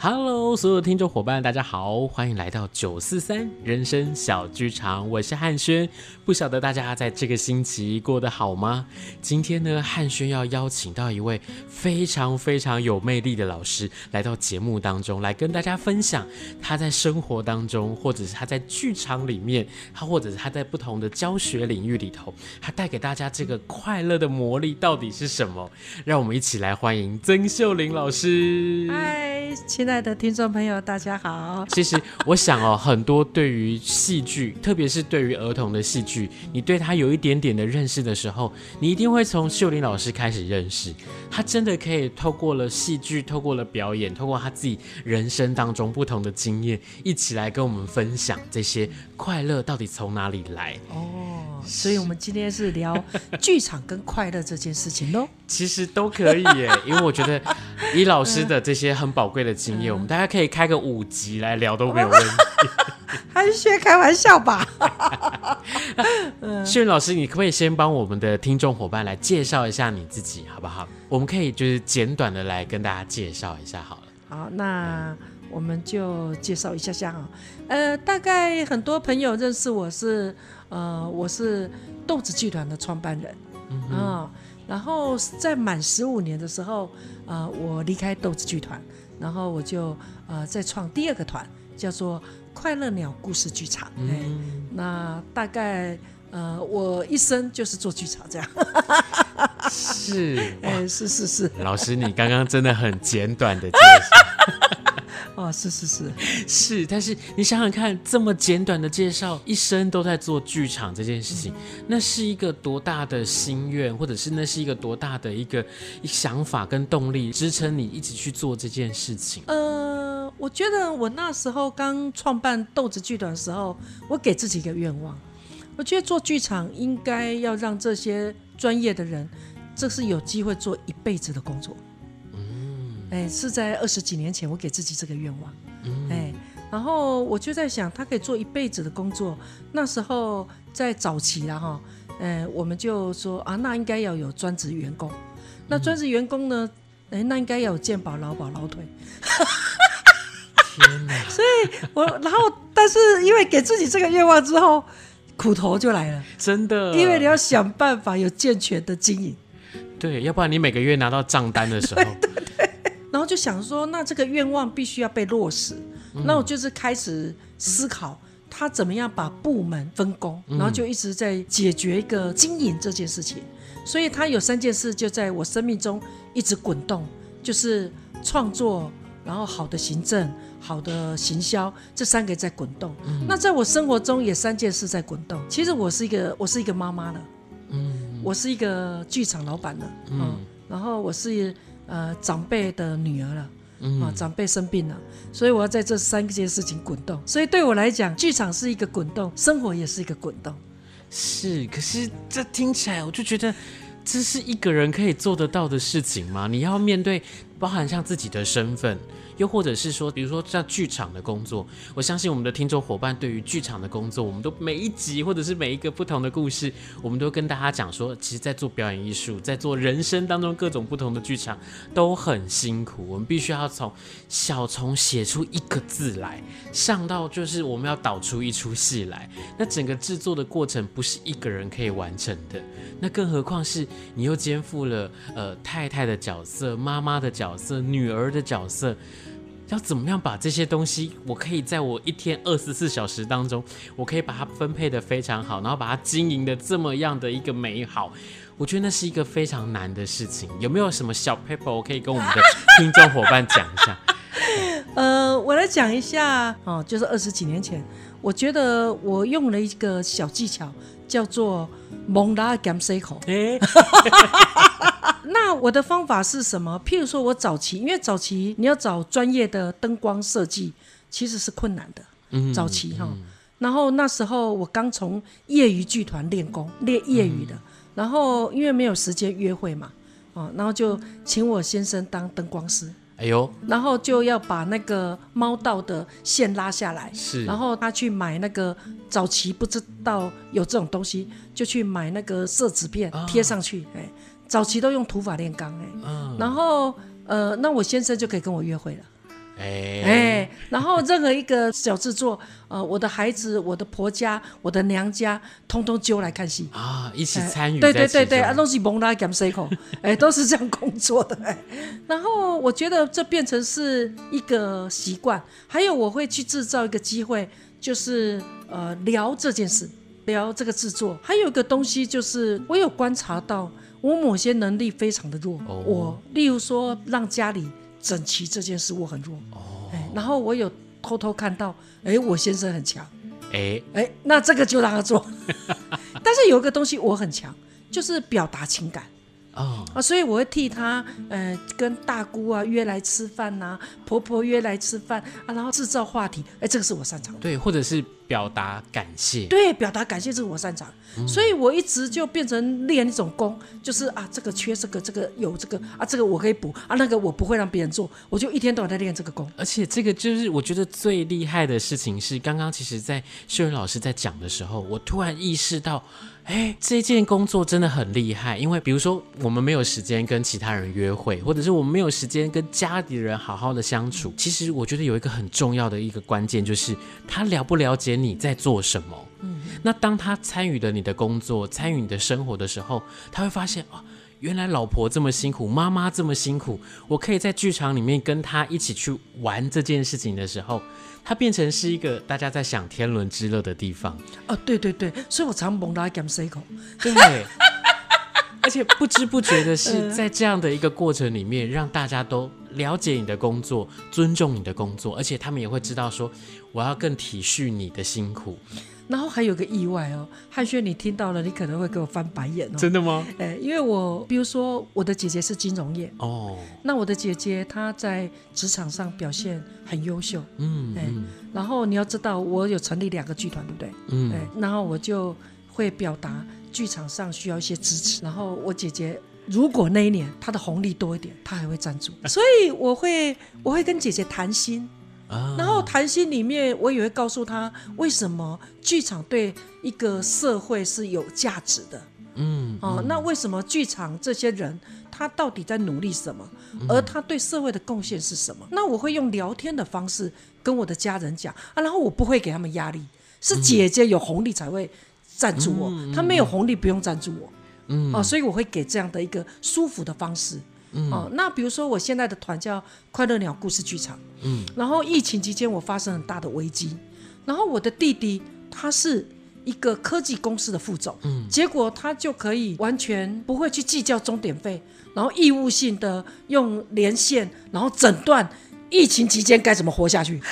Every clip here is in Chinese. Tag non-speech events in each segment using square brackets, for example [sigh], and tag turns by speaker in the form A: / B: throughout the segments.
A: Hello，所有听众伙伴，大家好，欢迎来到九四三人生小剧场，我是汉轩。不晓得大家在这个星期过得好吗？今天呢，汉轩要邀请到一位非常非常有魅力的老师来到节目当中，来跟大家分享他在生活当中，或者是他在剧场里面，他或者是他在不同的教学领域里头，他带给大家这个快乐的魔力到底是什么？让我们一起来欢迎曾秀玲老师。
B: 嗨，亲。爱的听众朋友，大家好。
A: 其实我想哦，很多对于戏剧，特别是对于儿童的戏剧，你对他有一点点的认识的时候，你一定会从秀玲老师开始认识。他真的可以透过了戏剧，透过了表演，透过他自己人生当中不同的经验，一起来跟我们分享这些快乐到底从哪里来。
B: 哦，所以我们今天是聊剧场跟快乐这件事情喽。
A: 其实都可以耶，因为我觉得以老师的这些很宝贵的经验。我们大家可以开个五集来聊都没有问题，[laughs]
B: 还是开玩笑吧。[laughs]
A: 秀云老师，你可不可以先帮我们的听众伙伴来介绍一下你自己，好不好？我们可以就是简短的来跟大家介绍一下好了。
B: 好，那我们就介绍一下下啊。呃，大概很多朋友认识我是，呃，我是豆子剧团的创办人啊。然后在满十五年的时候，呃，我离开豆子剧团。然后我就呃再创第二个团，叫做快乐鸟故事剧场。嗯、哎，那大概呃我一生就是做剧场这样。
A: 是，[laughs]
B: 哎，是是是。
A: 老师，你刚刚真的很简短的介绍。[laughs]
B: 哦，是是是
A: 是，但是你想想看，这么简短的介绍，一生都在做剧场这件事情，那是一个多大的心愿，或者是那是一个多大的一个想法跟动力，支撑你一直去做这件事情？
B: 呃，我觉得我那时候刚创办豆子剧团的时候，我给自己一个愿望，我觉得做剧场应该要让这些专业的人，这是有机会做一辈子的工作。哎，是在二十几年前，我给自己这个愿望。嗯，哎，然后我就在想，他可以做一辈子的工作。那时候在早期了哈，哎，我们就说啊，那应该要有专职员工。那专职员工呢，哎，那应该要有健保、劳保、劳退。天哪！[laughs] 所以我，然后，但是因为给自己这个愿望之后，苦头就来了。
A: 真的，
B: 因为你要想办法有健全的经营。
A: 对，要不然你每个月拿到账单的时候。[laughs]
B: 然后就想说，那这个愿望必须要被落实。嗯、那我就是开始思考，他怎么样把部门分工，嗯、然后就一直在解决一个经营这件事情。所以他有三件事就在我生命中一直滚动，就是创作，然后好的行政，好的行销，这三个在滚动。嗯、那在我生活中也三件事在滚动。其实我是一个，我是一个妈妈了，嗯，我是一个剧场老板了，嗯，嗯，然后我是。呃，长辈的女儿了，嗯、啊，长辈生病了，所以我要在这三件事情滚动。所以对我来讲，剧场是一个滚动，生活也是一个滚动。
A: 是，可是这听起来，我就觉得这是一个人可以做得到的事情吗？你要面对，包含像自己的身份，又或者是说，比如说像剧场的工作，我相信我们的听众伙伴对于剧场的工作，我们都每一集或者是每一个不同的故事，我们都跟大家讲说，其实，在做表演艺术，在做人生当中各种不同的剧场都很辛苦，我们必须要从小从写出一个字来，上到就是我们要导出一出戏来，那整个制作的过程不是一个人可以完成的，那更何况是你又肩负了呃太太的角色、妈妈的角色、女儿的角色。要怎么样把这些东西，我可以在我一天二十四小时当中，我可以把它分配的非常好，然后把它经营的这么样的一个美好，我觉得那是一个非常难的事情。有没有什么小 paper 我可以跟我们的听众伙伴讲一下？[laughs]
B: 呃，我来讲一下哦，就是二十几年前，我觉得我用了一个小技巧，叫做蒙拉甘塞口。欸 [laughs] [laughs] 那我的方法是什么？譬如说，我早期，因为早期你要找专业的灯光设计，其实是困难的。嗯，早期哈。然后那时候我刚从业余剧团练功，练业余的。然后因为没有时间约会嘛，啊，然后就请我先生当灯光师。哎呦，然后就要把那个猫道的线拉下来。是。然后他去买那个早期不知道有这种东西，就去买那个色纸片贴上去。哎。早期都用土法炼钢哎，嗯、然后呃，那我先生就可以跟我约会了，哎。哎、欸，然后任何一个小制作，呃，我的孩子、我的婆家、我的娘家，通通揪来看戏。
A: 啊，一起参与、欸，
B: 对对对对，啊，都是蒙拉甘塞口，哎，都是这样工作的。哎、欸。然后我觉得这变成是一个习惯，还有我会去制造一个机会，就是呃聊这件事，聊这个制作，还有一个东西就是我有观察到。我某些能力非常的弱，oh. 我例如说让家里整齐这件事我很弱，oh. 然后我有偷偷看到，哎，我先生很强，哎哎，那这个就让他做，[laughs] 但是有一个东西我很强，就是表达情感。啊、哦、所以我会替他，呃，跟大姑啊约来吃饭呐、啊，婆婆约来吃饭啊，然后制造话题，哎，这个是我擅长的。
A: 对，或者是表达感谢。
B: 对，表达感谢这是我擅长，嗯、所以我一直就变成练一种功，就是啊，这个缺这个，这个有这个啊，这个我可以补啊，那个我不会让别人做，我就一天到晚在练这个功。
A: 而且这个就是我觉得最厉害的事情是，刚刚其实在秀云老师在讲的时候，我突然意识到。哎，这件工作真的很厉害，因为比如说我们没有时间跟其他人约会，或者是我们没有时间跟家里人好好的相处。其实我觉得有一个很重要的一个关键，就是他了不了解你在做什么。嗯，那当他参与了你的工作，参与你的生活的时候，他会发现哦。原来老婆这么辛苦，妈妈这么辛苦，我可以在剧场里面跟他一起去玩这件事情的时候，它变成是一个大家在享天伦之乐的地方。
B: 哦，对对对，所以我常蒙拉 game cycle。
A: 对，而且不知不觉的是，在这样的一个过程里面，让大家都了解你的工作，尊重你的工作，而且他们也会知道说，我要更体恤你的辛苦。
B: 然后还有个意外哦，汉轩，你听到了，你可能会给我翻白眼哦。
A: 真的吗？
B: 哎，因为我比如说我的姐姐是金融业哦，那我的姐姐她在职场上表现很优秀，嗯，哎，然后你要知道，我有成立两个剧团，对不对？嗯，哎，然后我就会表达剧场上需要一些支持，然后我姐姐如果那一年她的红利多一点，她还会赞助，[laughs] 所以我会我会跟姐姐谈心。然后谈心里面，我也会告诉他为什么剧场对一个社会是有价值的。嗯，哦，那为什么剧场这些人他到底在努力什么？而他对社会的贡献是什么？那我会用聊天的方式跟我的家人讲啊，然后我不会给他们压力，是姐姐有红利才会赞助我，他没有红利不用赞助我。嗯，哦，所以我会给这样的一个舒服的方式。嗯、哦，那比如说我现在的团叫快乐鸟故事剧场，嗯，然后疫情期间我发生很大的危机，然后我的弟弟他是一个科技公司的副总，嗯，结果他就可以完全不会去计较钟点费，然后义务性的用连线，然后诊断疫情期间该怎么活下去。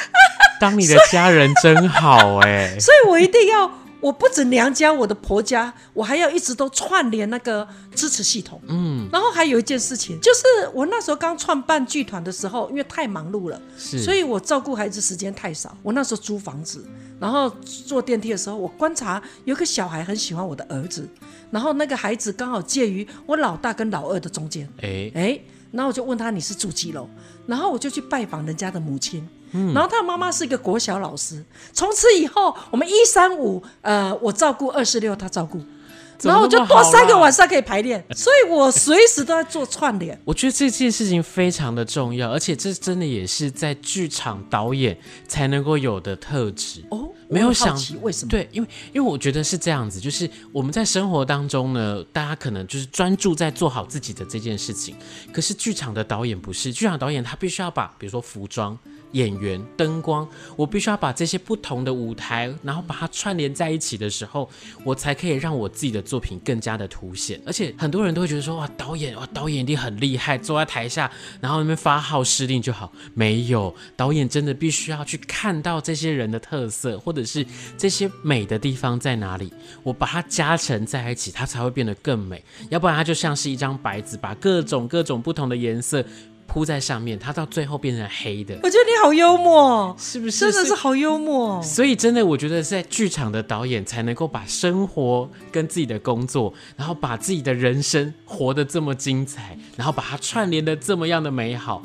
A: 当你的家人真好哎，[laughs]
B: 所以我一定要。我不止娘家，我的婆家，我还要一直都串联那个支持系统。嗯，然后还有一件事情，就是我那时候刚创办剧团的时候，因为太忙碌了，是，所以我照顾孩子时间太少。我那时候租房子，然后坐电梯的时候，我观察有个小孩很喜欢我的儿子，然后那个孩子刚好介于我老大跟老二的中间。哎哎。然后我就问他，你是住几楼？然后我就去拜访人家的母亲。然后他的妈妈是一个国小老师。从此以后，我们一三五，呃，我照顾二四六，他照顾。然后我就多三个晚上可以排练，[laughs] 所以我随时都在做串联。
A: 我觉得这件事情非常的重要，而且这真的也是在剧场导演才能够有的特质哦。没有想
B: 为什么？
A: 对，因为因为我觉得是这样子，就是我们在生活当中呢，大家可能就是专注在做好自己的这件事情，可是剧场的导演不是，剧场导演他必须要把，比如说服装。演员、灯光，我必须要把这些不同的舞台，然后把它串联在一起的时候，我才可以让我自己的作品更加的凸显。而且很多人都会觉得说，哇，导演哇，导演一定很厉害，坐在台下，然后那边发号施令就好。没有，导演真的必须要去看到这些人的特色，或者是这些美的地方在哪里，我把它加成在一起，它才会变得更美。要不然它就像是一张白纸，把各种各种不同的颜色。铺在上面，它到最后变成黑的。
B: 我觉得你好幽默，
A: 是不是？
B: 真的是好幽默。
A: 所以真的，我觉得在剧场的导演才能够把生活跟自己的工作，然后把自己的人生活得这么精彩，然后把它串联的这么样的美好。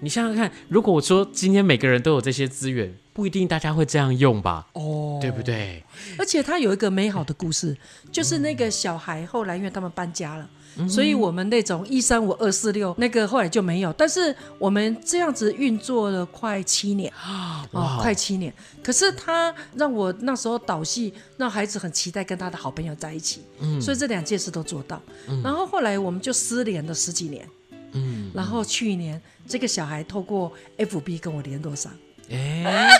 A: 你想想看，如果我说今天每个人都有这些资源，不一定大家会这样用吧？哦，对不对？
B: 而且他有一个美好的故事，就是那个小孩后来因为他们搬家了。所以，我们那种一三五二四六那个后来就没有。但是我们这样子运作了快七年啊，哦，快七年。可是他让我那时候导戏，让孩子很期待跟他的好朋友在一起。嗯，所以这两件事都做到。然后后来我们就失联了十几年。嗯，然后去年这个小孩透过 FB 跟我联络上。哎。[laughs]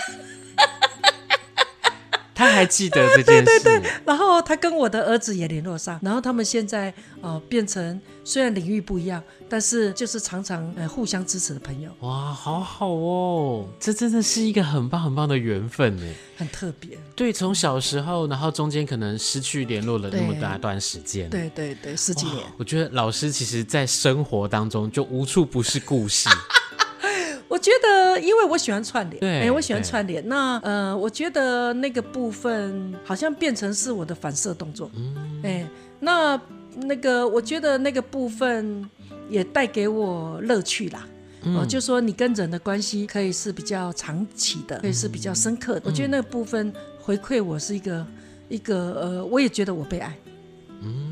A: 他还记得这件事，[laughs] 对对对，
B: 然后他跟我的儿子也联络上，然后他们现在呃变成虽然领域不一样，但是就是常常呃互相支持的朋友。
A: 哇，好好哦，这真的是一个很棒很棒的缘分呢，
B: 很特别。
A: 对，从小时候，然后中间可能失去联络了那么大段时间。
B: 对对对，十几年。
A: 我觉得老师其实在生活当中就无处不是故事。[laughs]
B: 我觉得，因为我喜欢串联，哎，我喜欢串联。那呃，我觉得那个部分好像变成是我的反射动作，嗯，哎，那那个我觉得那个部分也带给我乐趣啦。嗯、呃，就说你跟人的关系可以是比较长期的，可以是比较深刻的。嗯、我觉得那个部分回馈我是一个一个呃，我也觉得我被爱。
A: 嗯。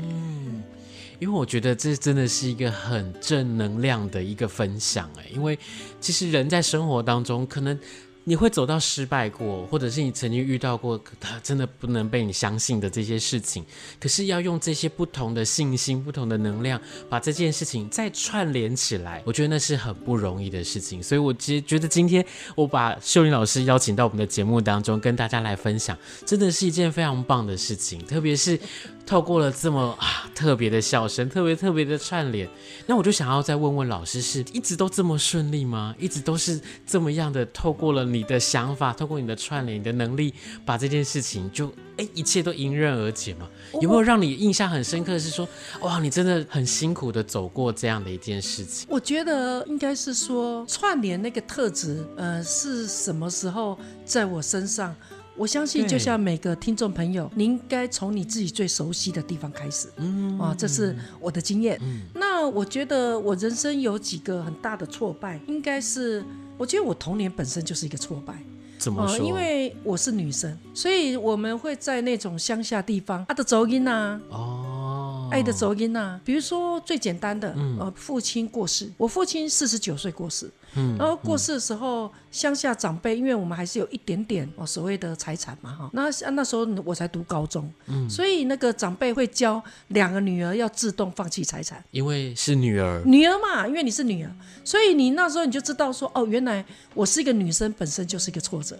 A: 因为我觉得这真的是一个很正能量的一个分享哎，因为其实人在生活当中可能。你会走到失败过，或者是你曾经遇到过他真的不能被你相信的这些事情，可是要用这些不同的信心、不同的能量，把这件事情再串联起来，我觉得那是很不容易的事情。所以，我觉觉得今天我把秀玲老师邀请到我们的节目当中，跟大家来分享，真的是一件非常棒的事情。特别是透过了这么啊特别的笑声，特别特别的串联，那我就想要再问问老师，是一直都这么顺利吗？一直都是这么样的透过了。你的想法，透过你的串联，你的能力，把这件事情就哎，一切都迎刃而解吗？有没有让你印象很深刻？是说，哇，你真的很辛苦的走过这样的一件事情？
B: 我觉得应该是说串联那个特质，呃，是什么时候在我身上？我相信，就像每个听众朋友，你应该从你自己最熟悉的地方开始。嗯，啊，这是我的经验。嗯，那我觉得我人生有几个很大的挫败，应该是。我觉得我童年本身就是一个挫败，
A: 怎么说？
B: 呃，因为我是女生，所以我们会在那种乡下地方，他的走音呐，哦，爱的走音呐。比如说最简单的，嗯、呃，父亲过世，我父亲四十九岁过世。嗯，然后过世的时候，乡、嗯、下长辈，因为我们还是有一点点哦所谓的财产嘛哈，那那时候我才读高中，嗯，所以那个长辈会教两个女儿要自动放弃财产，
A: 因为是女儿，
B: 女儿嘛，因为你是女儿，所以你那时候你就知道说，哦，原来我是一个女生，本身就是一个挫折，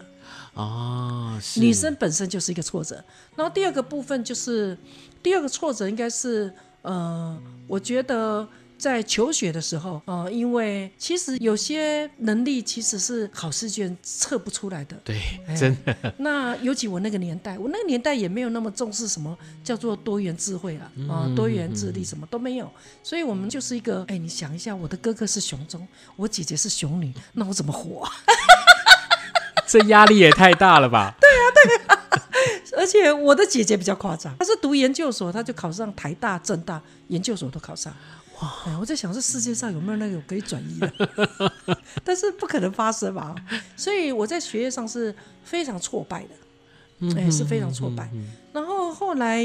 A: 哦，
B: 女生本身就是一个挫折。然后第二个部分就是第二个挫折应该是，呃，我觉得。在求学的时候，呃，因为其实有些能力其实是考试卷测不出来的。
A: 对，真的。
B: 那尤其我那个年代，我那个年代也没有那么重视什么叫做多元智慧啊，啊、呃，多元智力什么都没有。所以我们就是一个，哎，你想一下，我的哥哥是雄中，我姐姐是雄女，那我怎么活？[laughs]
A: 这压力也太大了吧？[laughs]
B: 对啊，对 [laughs] 而且我的姐姐比较夸张，她是读研究所，她就考上台大、政大研究所都考上。哇！哎，我在想，这世界上有没有那个可以转移的？[laughs] 但是不可能发生吧。所以我在学业上是非常挫败的，哎，是非常挫败。然后后来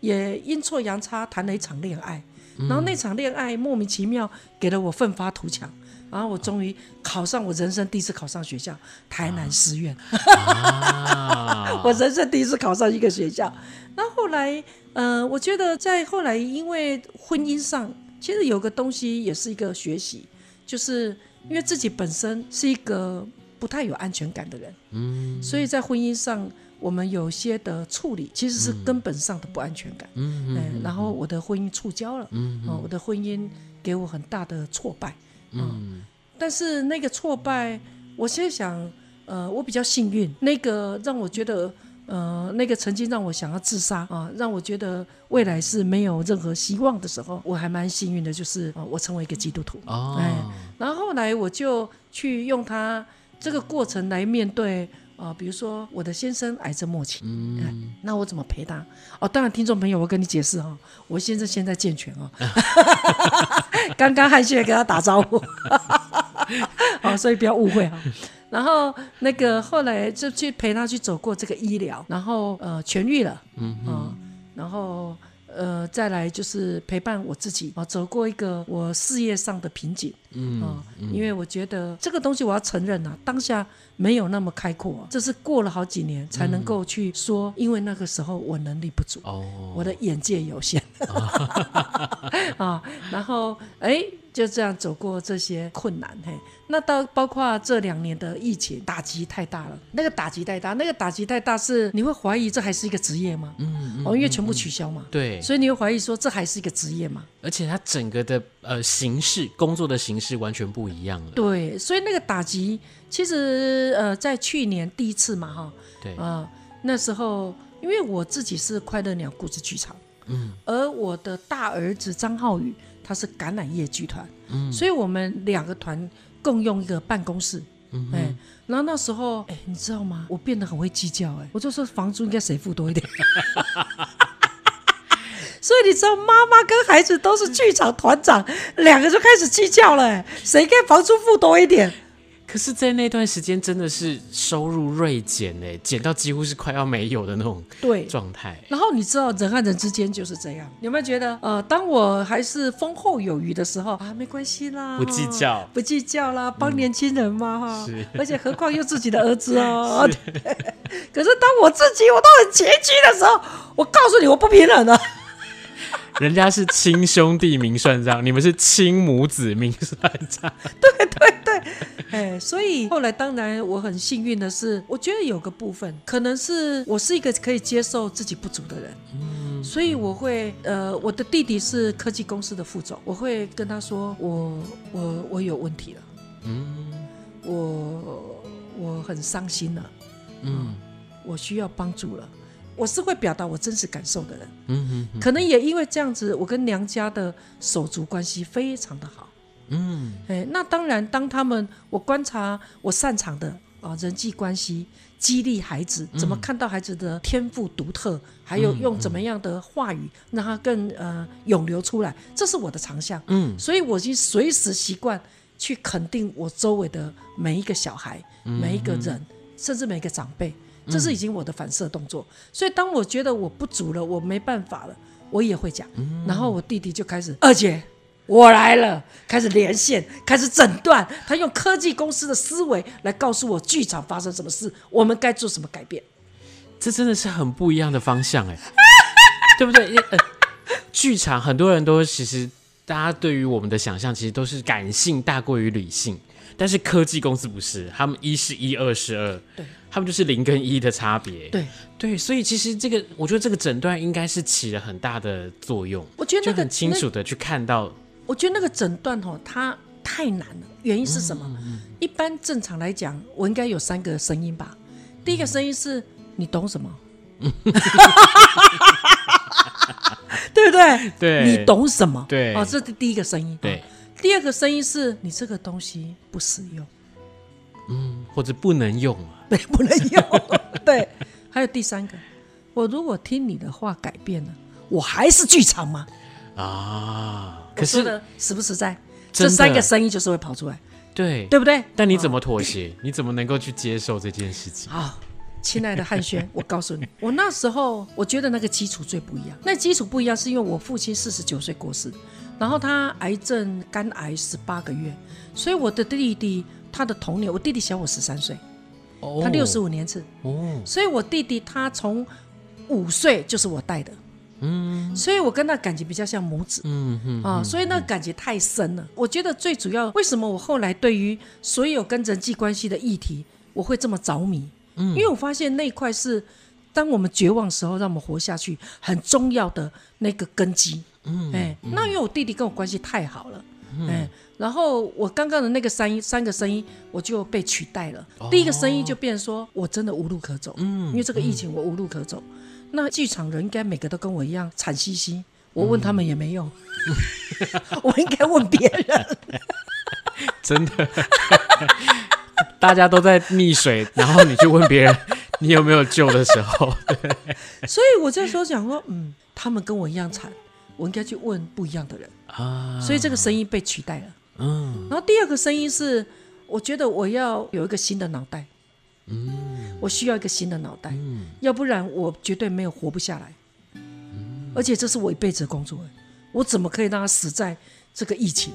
B: 也阴错阳差谈了一场恋爱，然后那场恋爱莫名其妙给了我奋发图强，然后我终于考上我人生第一次考上学校台南师院。[laughs] 我人生第一次考上一个学校。那后来，呃，我觉得在后来因为婚姻上。其实有个东西也是一个学习，就是因为自己本身是一个不太有安全感的人，嗯，所以在婚姻上我们有些的处理其实是根本上的不安全感，嗯。嗯，然后我的婚姻触礁了，嗯，我的婚姻给我很大的挫败，嗯，但是那个挫败，我现在想，呃，我比较幸运，那个让我觉得。呃，那个曾经让我想要自杀啊，让我觉得未来是没有任何希望的时候，我还蛮幸运的，就是啊，我成为一个基督徒。哦，哎，然后后来我就去用他这个过程来面对啊，比如说我的先生癌症末期，嗯，哎，那我怎么陪他？哦，当然，听众朋友，我跟你解释哈，我先生现在健全哦，[laughs] 刚刚汉轩跟他打招呼，啊，[laughs] 所以不要误会哈。然后那个后来就去陪他去走过这个医疗，然后呃痊愈了，嗯哼。呃，然后呃再来就是陪伴我自己啊、呃，走过一个我事业上的瓶颈，嗯、呃、因为我觉得这个东西我要承认啊，当下没有那么开阔，这是过了好几年才能够去说，因为那个时候我能力不足，哦，我的眼界有限，啊，[laughs] 然后哎。就这样走过这些困难，嘿，那到包括这两年的疫情打击太大了，那个打击太大，那个打击太大是你会怀疑这还是一个职业吗？嗯，嗯哦，因为全部取消嘛，对，所以你会怀疑说这还是一个职业吗？
A: 而且它整个的呃形式，工作的形式完全不一样了。
B: 对，所以那个打击其实呃在去年第一次嘛，哈，对啊、呃，那时候因为我自己是快乐鸟故事剧场，嗯，而我的大儿子张浩宇。他是橄榄叶剧团，嗯，所以我们两个团共用一个办公室，哎，然后那时候，哎，你知道吗？我变得很会计较，哎，我就说房租应该谁付多一点，[laughs] 所以你知道，妈妈跟孩子都是剧场团长，两个就开始计较了，欸，谁应该房租付多一点？
A: 可是，在那段时间，真的是收入锐减哎，减到几乎是快要没有的那种对状态。
B: 然后你知道，人和人之间就是这样。有没有觉得，呃，当我还是丰厚有余的时候啊，没关系啦，
A: 不计较，
B: 不计较啦，帮年轻人嘛哈。是，而且何况又自己的儿子哦。[laughs] 是 [laughs] 可是当我自己我都很拮据的时候，我告诉你，我不平衡了。[laughs]
A: 人家是亲兄弟明算账，你们是亲母子明算账。
B: 对对对，哎，所以后来当然我很幸运的是，我觉得有个部分可能是我是一个可以接受自己不足的人，嗯，所以我会呃，我的弟弟是科技公司的副总，我会跟他说我我我有问题了，嗯，我我很伤心了，嗯，我需要帮助了。我是会表达我真实感受的人，嗯可能也因为这样子，我跟娘家的手足关系非常的好，嗯，哎，那当然，当他们我观察我擅长的啊人际关系，激励孩子，怎么看到孩子的天赋独特，还有用怎么样的话语让他更呃涌流出来，这是我的长项，嗯，所以我就随时习惯去肯定我周围的每一个小孩，每一个人，甚至每一个长辈。这是已经我的反射动作，嗯、所以当我觉得我不足了，我没办法了，我也会讲。嗯、然后我弟弟就开始，二姐，我来了，开始连线，开始诊断。他用科技公司的思维来告诉我剧场发生什么事，我们该做什么改变。
A: 这真的是很不一样的方向哎，[laughs] 对不对？呃，剧场很多人都其实大家对于我们的想象其实都是感性大过于理性，但是科技公司不是，他们一是一，二是二。对。他们就是零跟一的差别，
B: 对
A: 对，所以其实这个，我觉得这个诊断应该是起了很大的作用。
B: 我觉得那个
A: 很清楚的去看到，
B: 我觉得那个诊断哦，它太难了。原因是什么？嗯、一般正常来讲，我应该有三个声音吧。第一个声音是你懂什么？[laughs] 对不对？
A: 对，
B: 你懂什么？
A: 对，
B: 哦，这是第一个声音。
A: 对，
B: 第二个声音是你这个东西不实用。
A: 嗯，或者不能用啊？[laughs]
B: 对，不能用。[laughs] 对，还有第三个，我如果听你的话改变了，我还是剧场吗？
A: 啊，可是
B: 呢实不实在？这三个声音就是会跑出来，
A: 对
B: 对不对？
A: 但你怎么妥协？你怎么能够去接受这件事情？[laughs]
B: 啊、亲爱的汉轩，我告诉你，[laughs] 我那时候我觉得那个基础最不一样。那基础不一样，是因为我父亲四十九岁过世，然后他癌症肝癌十八个月，所以我的弟弟他的童年，我弟弟小我十三岁，
A: 哦
B: 他六十五年次，
A: 哦，
B: 所以我弟弟他从五岁就是我带的，嗯，所以我跟他感情比较像母子，
A: 嗯嗯
B: 啊，所以那个感觉太深了。我觉得最主要，为什么我后来对于所有跟人际关系的议题，我会这么着迷？嗯，因为我发现那一块是当我们绝望时候，让我们活下去很重要的那个根基。嗯，哎，那因为我弟弟跟我关系太好了，哎，然后我刚刚的那个三三个声音，我就被取代了。第一个声音就变成说我真的无路可走，嗯，因为这个疫情我无路可走。那剧场人应该每个都跟我一样惨兮兮，我问他们也没用，[laughs] 我应该问别人。[laughs]
A: 真的，大家都在溺水，然后你去问别人 [laughs] 你有没有救的时候，
B: 所以我这时候讲说，嗯，他们跟我一样惨，我应该去问不一样的人
A: 啊，
B: 所以这个声音被取代了。
A: 嗯，
B: 然后第二个声音是，我觉得我要有一个新的脑袋。嗯，我需要一个新的脑袋，嗯，要不然我绝对没有活不下来。嗯，而且这是我一辈子的工作，我怎么可以让他死在这个疫情？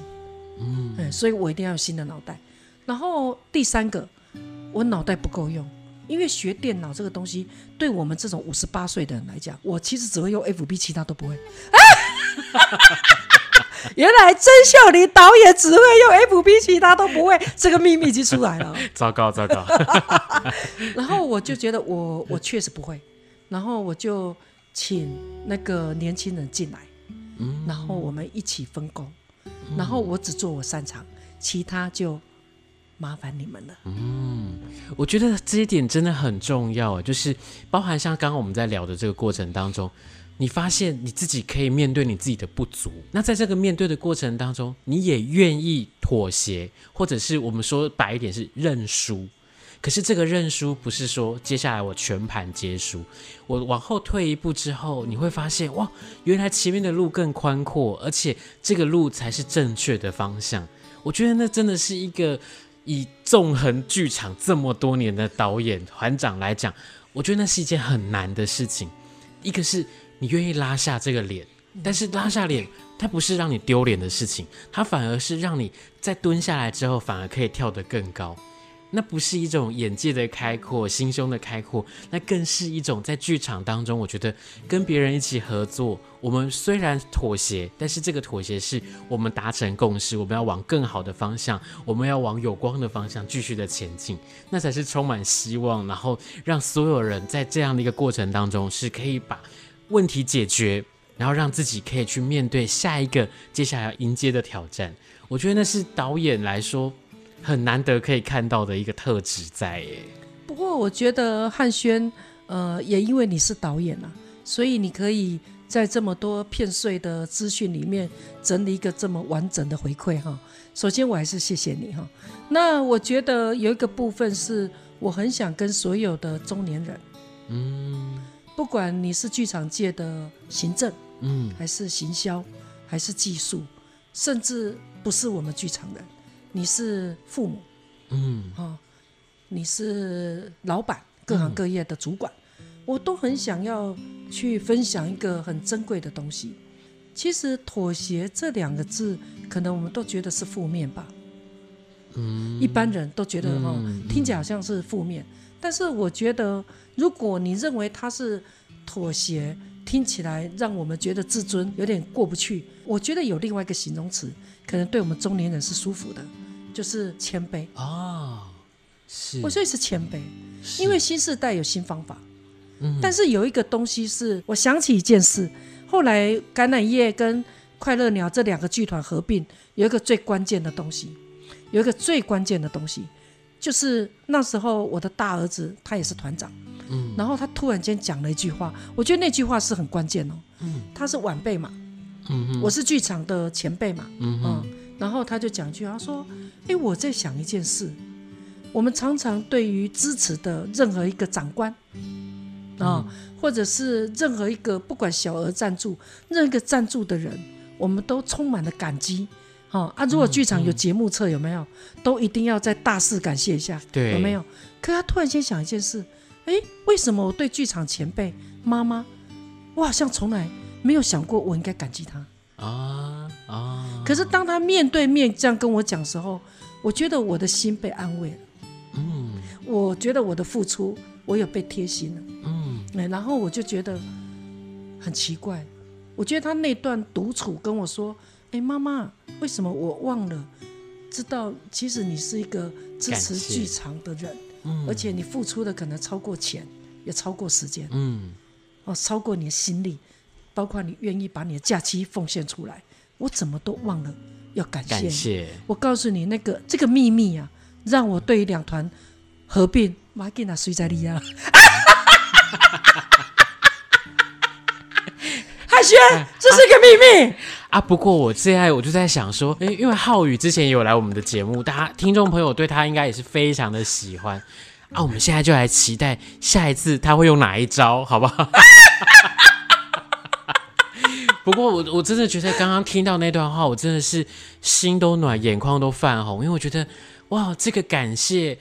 B: 嗯，所以我一定要有新的脑袋。然后第三个，我脑袋不够用，因为学电脑这个东西，对我们这种五十八岁的人来讲，我其实只会用 FB，其他都不会。啊 [laughs] [laughs] 原来曾秀玲导演只会用 FB，其他都不会，这个秘密就出来了。
A: 糟 [laughs] 糕糟糕！[laughs]
B: 然后我就觉得我我确实不会，然后我就请那个年轻人进来，嗯，然后我们一起分工，然后我只做我擅长，其他就麻烦你们了。
A: 嗯，我觉得这一点真的很重要，就是包含像刚刚我们在聊的这个过程当中。你发现你自己可以面对你自己的不足，那在这个面对的过程当中，你也愿意妥协，或者是我们说白一点是认输。可是这个认输不是说接下来我全盘皆输，我往后退一步之后，你会发现哇，原来前面的路更宽阔，而且这个路才是正确的方向。我觉得那真的是一个以纵横剧场这么多年的导演团长来讲，我觉得那是一件很难的事情。一个是。你愿意拉下这个脸，但是拉下脸，它不是让你丢脸的事情，它反而是让你在蹲下来之后，反而可以跳得更高。那不是一种眼界的开阔、心胸的开阔，那更是一种在剧场当中，我觉得跟别人一起合作，我们虽然妥协，但是这个妥协是我们达成共识，我们要往更好的方向，我们要往有光的方向继续的前进，那才是充满希望，然后让所有人在这样的一个过程当中是可以把。问题解决，然后让自己可以去面对下一个接下来要迎接的挑战。我觉得那是导演来说很难得可以看到的一个特质在耶。
B: 不过我觉得汉轩，呃，也因为你是导演啊，所以你可以在这么多片碎的资讯里面整理一个这么完整的回馈哈。首先我还是谢谢你哈。那我觉得有一个部分是我很想跟所有的中年人，嗯。不管你是剧场界的行政，嗯，还是行销，还是技术，甚至不是我们剧场人，你是父母，嗯，哦，你是老板，各行各业的主管，嗯，我都很想要去分享一个很珍贵的东西。其实妥协这两个字，可能我们都觉得是负面吧，嗯，一般人都觉得哈，嗯，听起来好像是负面。但是我觉得，如果你认为他是妥协，听起来让我们觉得自尊有点过不去。我觉得有另外一个形容词，可能对我们中年人是舒服的，就是谦卑啊、哦。是，我所以是谦卑，因为新时代有新方法。嗯，但是有一个东西是我想起一件事，后来橄榄叶跟快乐鸟这两个剧团合并，有一个最关键的东西，有一个最关键的东西。就是那时候，我的大儿子他也是团长，嗯，然后他突然间讲了一句话，我觉得那句话是很关键哦，嗯，他是晚辈嘛，嗯，我是剧场的前辈嘛，嗯，嗯，然后他就讲一句，他说，哎，我在想一件事，我们常常对于支持的任何一个长官，啊，或者是任何一个不管小额赞助，任何一个赞助的人，我们都充满了感激。啊，如果剧场有节目册，有没有都一定要再大肆感谢一下，
A: 对，
B: 有没有？可他突然间想一件事，哎，为什么我对剧场前辈妈妈，我好像从来没有想过我应该感激他
A: 啊啊！
B: 可是当他面对面这样跟我讲的时候，我觉得我的心被安慰了。嗯，我觉得我的付出，我有被贴心了。嗯，然后我就觉得很奇怪，我觉得他那段独处跟我说。哎，妈妈，为什么我忘了知道？其实你是一个支持剧场的人，嗯，而且你付出的可能超过钱，也超过时间，嗯，哦，超过你的心力，包括你愿意把你的假期奉献出来，我怎么都忘了要感谢。感谢。我告诉你，那个这个秘密啊，让我对于两团合并，马吉娜睡在里啊。[laughs] 海轩，这是一个秘密。
A: 啊！不过我最爱我就在想说，诶，因为浩宇之前也有来我们的节目，大家听众朋友对他应该也是非常的喜欢啊。我们现在就来期待下一次他会用哪一招，好不好？[laughs] 不过我我真的觉得刚刚听到那段话，我真的是心都暖，眼眶都泛红，因为我觉得哇，这个感谢，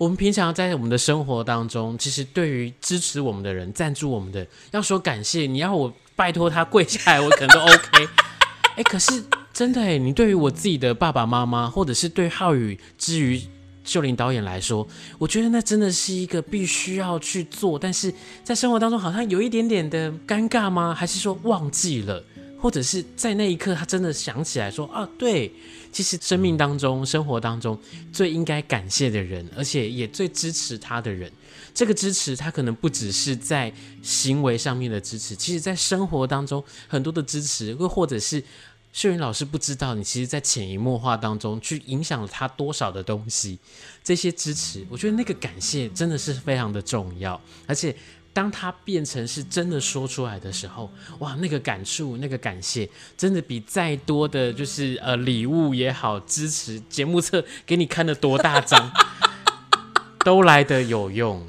A: 我们平常在我们的生活当中，其实对于支持我们的人、赞助我们的，要说感谢，你要我拜托他跪下来，我可能都 OK。[laughs] 哎，可是真的哎，你对于我自己的爸爸妈妈，或者是对浩宇之于秀玲导演来说，我觉得那真的是一个必须要去做，但是在生活当中好像有一点点的尴尬吗？还是说忘记了？或者是在那一刻他真的想起来说啊，对，其实生命当中、生活当中最应该感谢的人，而且也最支持他的人。这个支持，他可能不只是在行为上面的支持，其实在生活当中很多的支持，又或者是秀云老师不知道，你其实，在潜移默化当中去影响了他多少的东西。这些支持，我觉得那个感谢真的是非常的重要。而且，当他变成是真的说出来的时候，哇，那个感触，那个感谢，真的比再多的，就是呃礼物也好，支持节目册给你看的多大张，[laughs] 都来得有用。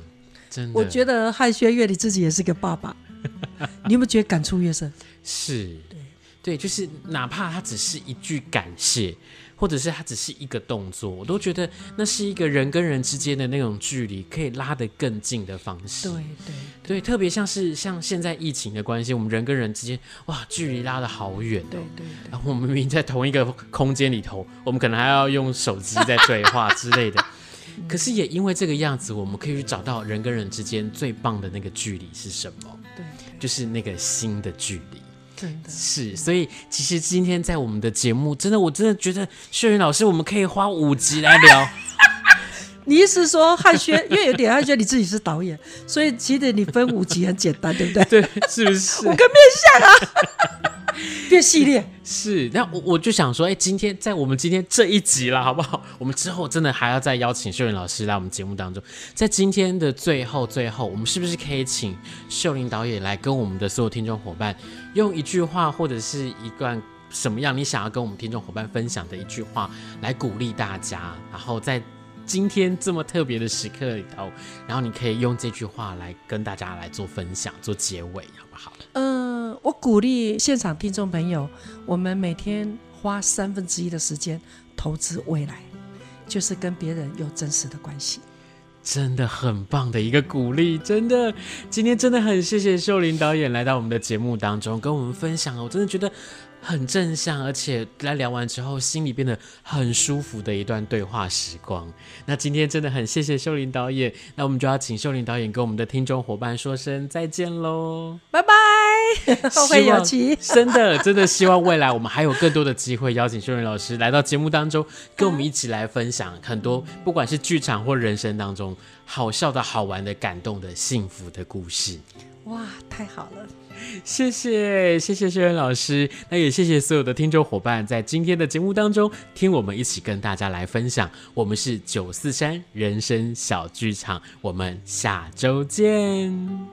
B: 真的我觉得汉轩月你自己也是个爸爸，[laughs] 你有没有觉得感触越深？
A: 是，对，对，就是哪怕他只是一句感谢，或者是它只是一个动作，我都觉得那是一个人跟人之间的那种距离可以拉得更近的方式。
B: 对对
A: 对，特别像是像现在疫情的关系，我们人跟人之间哇，距离拉得好远哦。
B: 对对对。
A: 然后我们明明在同一个空间里头，我们可能还要用手机在对话之类的。[laughs] 可是也因为这个样子，我们可以去找到人跟人之间最棒的那个距离是什么？
B: 对，
A: 就是那个心的距离。
B: 真的
A: 是，所以其实今天在我们的节目，真的，我真的觉得秀云老师，我们可以花五集来聊。
B: 你意思说汉轩，因为有点汉轩你自己是导演，所以其实你分五集很简单，对不对？[laughs]
A: 对，是不是？
B: 五个面向啊。[laughs] 变系列
A: 是，那我我就想说，哎、欸，今天在我们今天这一集了，好不好？我们之后真的还要再邀请秀玲老师来我们节目当中，在今天的最后最后，我们是不是可以请秀玲导演来跟我们的所有听众伙伴，用一句话或者是一段什么样你想要跟我们听众伙伴分享的一句话来鼓励大家，然后在今天这么特别的时刻里头，然后你可以用这句话来跟大家来做分享，做结尾，好不好？
B: 嗯。我鼓励现场听众朋友，我们每天花三分之一的时间投资未来，就是跟别人有真实的关系。
A: 真的很棒的一个鼓励，真的，今天真的很谢谢秀玲导演来到我们的节目当中跟我们分享，我真的觉得。很正向，而且在聊完之后，心里变得很舒服的一段对话时光。那今天真的很谢谢秀玲导演，那我们就要请秀玲导演跟我们的听众伙伴说声再见喽，
B: 拜拜，[laughs] 后会有期。
A: 真的真的希望未来我们还有更多的机会邀请秀玲老师来到节目当中，跟我们一起来分享很多，不管是剧场或人生当中好笑的好玩的、感动的、幸福的故事。
B: 哇，太好了！
A: 谢谢谢谢秀云老师，那也谢谢所有的听众伙伴，在今天的节目当中听我们一起跟大家来分享。我们是九四三人生小剧场，我们下周见。